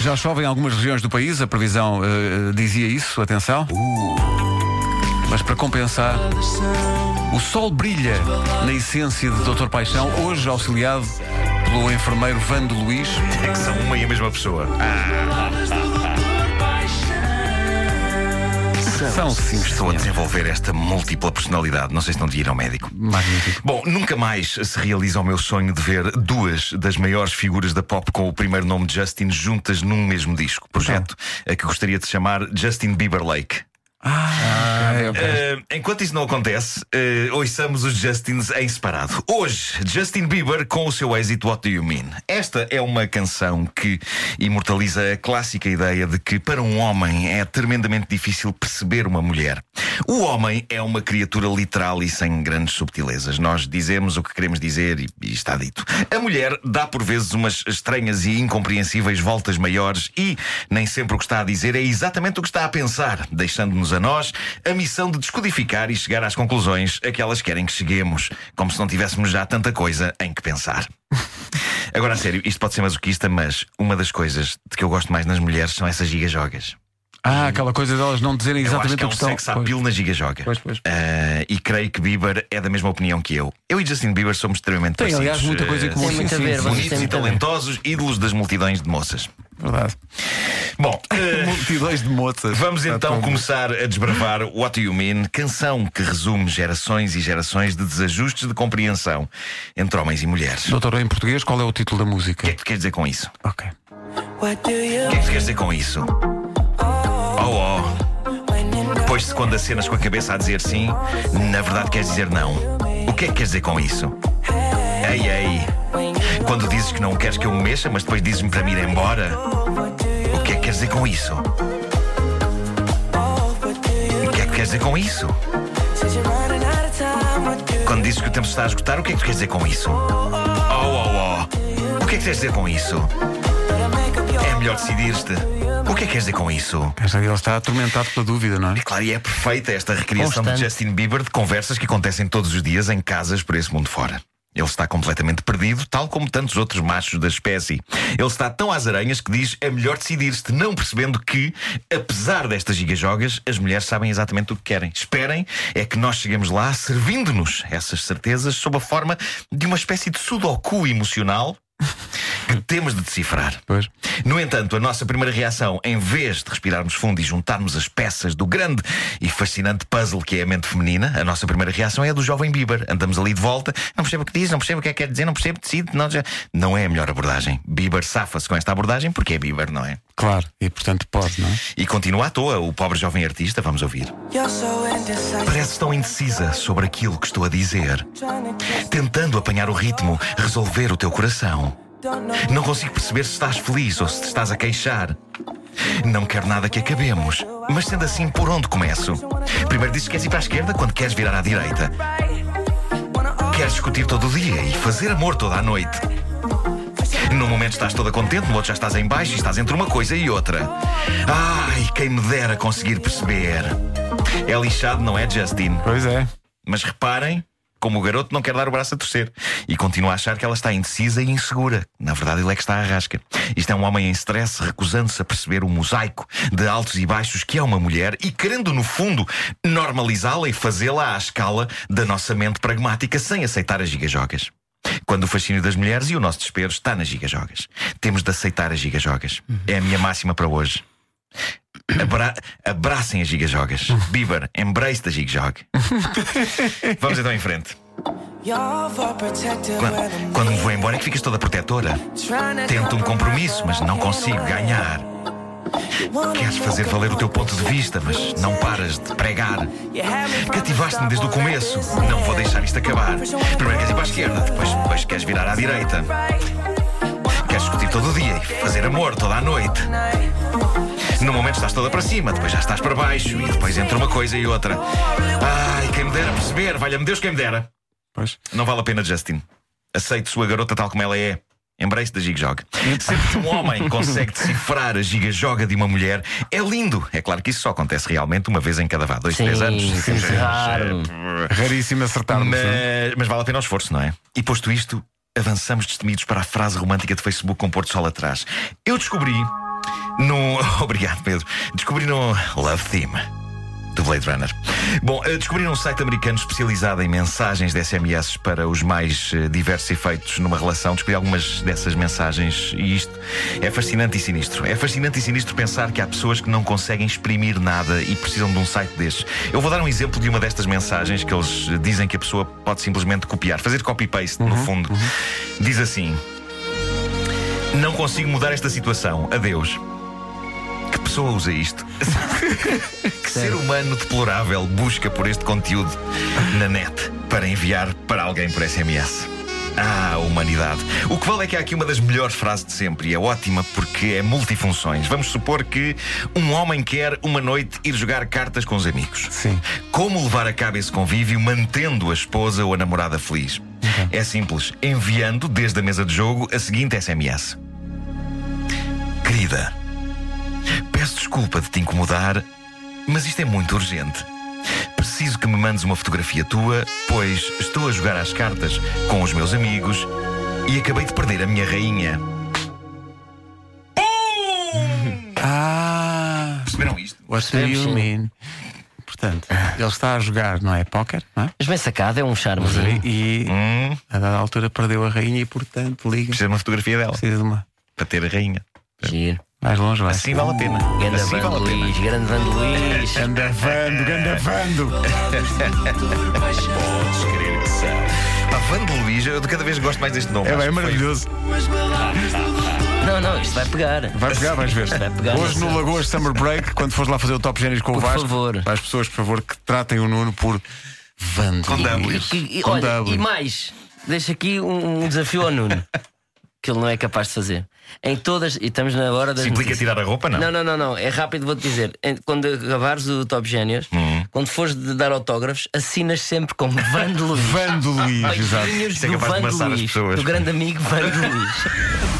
Já chove em algumas regiões do país, a previsão eh, dizia isso, atenção. Mas para compensar, o sol brilha na essência de Dr. Paixão, hoje auxiliado pelo enfermeiro Vando Luís. É que são uma e a mesma pessoa. São sim, Estou a desenvolver esta múltipla personalidade. Não sei se não devia ir ao médico. Magnífico. Bom, nunca mais se realiza o meu sonho de ver duas das maiores figuras da pop com o primeiro nome de Justin juntas num mesmo disco. Projeto a que gostaria de chamar Justin Bieber Lake. Ah, ok. Eh, enquanto isso não acontece, eh, ouçamos os Justins em separado. Hoje, Justin Bieber com o seu êxito What Do You Mean? Esta é uma canção que imortaliza a clássica ideia de que para um homem é tremendamente difícil perceber uma mulher. O homem é uma criatura literal e sem grandes subtilezas. Nós dizemos o que queremos dizer e, e está dito. A mulher dá por vezes umas estranhas e incompreensíveis voltas maiores e nem sempre o que está a dizer é exatamente o que está a pensar, deixando-nos a nós a missão de descodificar e chegar às conclusões a que elas querem que cheguemos, como se não tivéssemos já tanta coisa em que pensar. Agora, a sério, isto pode ser masoquista, mas uma das coisas de que eu gosto mais nas mulheres são essas gigajogas. Ah, aquela coisa delas não dizerem Eu acho exatamente que é o um que estão. sex Pois. appeal na gigajoga. Pois, pois. Ah, e creio que Bieber é da mesma opinião que eu. Eu e Justin Bieber somos extremamente Tem, parecidos. aliás, muita coisa em comum. Tem muito a ver, Bonitos e muito a ver. talentosos, ídolos das multidões de moças. Verdade. Bom, ah, Multidões de moças. Vamos Está então tão começar a desbravar What Do You Mean, canção que resume gerações e gerações de desajustes de compreensão entre homens e mulheres. O Doutor, em português, qual é o título da música? que é que tu queres dizer com isso? Ok. O que é que tu queres dizer com isso? Oh, oh. Pois-se quando acenas com a cabeça a dizer sim, na verdade queres dizer não. O que é que queres dizer com isso? Ei, ei. Quando dizes que não queres que eu me mexa, mas depois dizes-me para me ir embora. O que é que queres dizer com isso? O que é que queres dizer com isso? Quando dizes que o tempo se está a esgotar, o que é que tu queres dizer com isso? Oh, oh, oh. O que é que queres dizer com isso? É melhor decidir-te. O que é que queres dizer com isso? Ele está atormentado pela dúvida, não é? É claro, e é perfeita esta recriação de. Justin Bieber de conversas que acontecem todos os dias em casas por esse mundo fora. Ele está completamente perdido, tal como tantos outros machos da espécie. Ele está tão às aranhas que diz é melhor decidir-se, não percebendo que, apesar destas gigajogas, as mulheres sabem exatamente o que querem. Esperem é que nós cheguemos lá servindo-nos essas certezas sob a forma de uma espécie de sudoku emocional que temos de decifrar. Pois. No entanto, a nossa primeira reação, em vez de respirarmos fundo e juntarmos as peças do grande e fascinante puzzle que é a mente feminina, a nossa primeira reação é a do jovem Bieber. Andamos ali de volta, não percebo o que diz, não percebo o que é que quer dizer, não percebo, decide, não, já... não é a melhor abordagem. Bieber safa-se com esta abordagem porque é Bieber, não é? Claro. E portanto pode, não é? E continua à toa, o pobre jovem artista, vamos ouvir. Parece tão indecisa sobre aquilo que estou a dizer, tentando apanhar o ritmo, resolver o teu coração. Não consigo perceber se estás feliz ou se te estás a queixar. Não quero nada que acabemos. Mas sendo assim, por onde começo? Primeiro dizes que queres ir para a esquerda quando queres virar à direita. Queres discutir todo o dia e fazer amor toda a noite. Num momento estás toda contente, no outro já estás em baixo e estás entre uma coisa e outra. Ai, quem me dera conseguir perceber. É lixado, não é, Justin? Pois é. Mas reparem como o garoto não quer dar o braço a torcer e continua a achar que ela está indecisa e insegura. Na verdade, ele é que está à rasca. Isto é um homem em stress, recusando-se a perceber o mosaico de altos e baixos que é uma mulher e querendo, no fundo, normalizá-la e fazê-la à escala da nossa mente pragmática sem aceitar as gigajogas. Quando o fascínio das mulheres e o nosso desespero está nas gigajogas. Temos de aceitar as gigajogas. É a minha máxima para hoje. Abra abracem as gigajogas. Bieber, embrace da gigajog. Vamos então em frente. Quando, quando me vou embora é que ficas toda protetora. Tento um compromisso, mas não consigo ganhar. Queres fazer valer o teu ponto de vista, mas não paras de pregar. Cativaste-me desde o começo. Não vou deixar isto acabar. Primeiro queres ir para a esquerda, depois, depois queres virar à direita. Queres discutir todo o dia e fazer amor toda a noite. No momento estás toda para cima, depois já estás para baixo e depois entre uma coisa e outra. Ai, quem me dera perceber, valha-me Deus quem me dera. Pois. Não vale a pena, Justin. Aceite sua garota tal como ela é. Embrace da gigajoga. Sempre que um homem consegue decifrar a gigajoga de uma mulher, é lindo. É claro que isso só acontece realmente uma vez em cada vá, dois, Sim, três anos. sim, sim, raro. Raríssimo acertarmos. não é? mas, mas vale a pena o esforço, não é? E posto isto, avançamos destemidos para a frase romântica de Facebook com Porto Sol atrás. Eu descobri No... Obrigado, Pedro. Descobri no Love Theme do Blade Runner. Bom, eh, descobri um site americano especializado em mensagens de SMS para os mais eh, diversos efeitos numa relação. Descobri algumas dessas mensagens e isto é fascinante e sinistro. É fascinante e sinistro pensar que há pessoas que não conseguem exprimir nada e precisam de um site destes. Eu vou dar um exemplo de uma destas mensagens que eles dizem que a pessoa pode simplesmente copiar, fazer copy-paste, uhum, no fundo. Uhum. Diz assim: Não consigo mudar esta situação. Adeus pessoa usa isto? que ser humano deplorável busca por este conteúdo na net para enviar para alguém por SMS? Ah, humanidade. O que vale é que há aqui uma das melhores frases de sempre e é ótima porque é multifunções. Vamos supor que um homem quer uma noite ir jogar cartas com os amigos. Sim. Como levar a cabo esse convívio mantendo a esposa ou a namorada feliz? Uhum. É simples, enviando desde a mesa de jogo a seguinte SMS: Querida, desculpa de te incomodar, mas isto é muito urgente. Preciso que me mandes uma fotografia tua, pois estou a jogar às cartas com os meus amigos e acabei de perder a minha rainha. Ah! Perceberam isto? What do you mean? Portanto, ele está a jogar, não é? Póquer, não é? Mas bem sacado, é um charme. E, hum. a dada altura perdeu a rainha e, portanto, liga. Precisa de uma fotografia dela. Precisa de uma. Para ter a rainha. Giro. Mais longe vai. Assim vale a pena. Ganda assim Vando vale Luís, grande Vando Luís. Ganda Vando, ganda Vando. Podes crer que são. A Vando Luís, eu de cada vez gosto mais deste nome. É bem é maravilhoso. Não, não, isto vai pegar. Vai pegar, vais ver. Vai pegar Hoje no Lagoas Summer Break, quando fores lá fazer o Top Génios com por o Vasco, favor. para as pessoas, por favor, que tratem o Nuno por Vando. Com W. E, e, olha, e mais, deixa aqui um, um desafio ao Nuno que ele não é capaz de fazer. Em todas, e estamos na hora das. Se implica tirar a roupa, não? Não, não, não, não. É rápido, vou-te dizer. Quando acabares o Top Génios, uhum. quando fores de dar autógrafos, assinas sempre como Vando Luís. Vando Luís, exato. Luís, do grande amigo Vando Luís.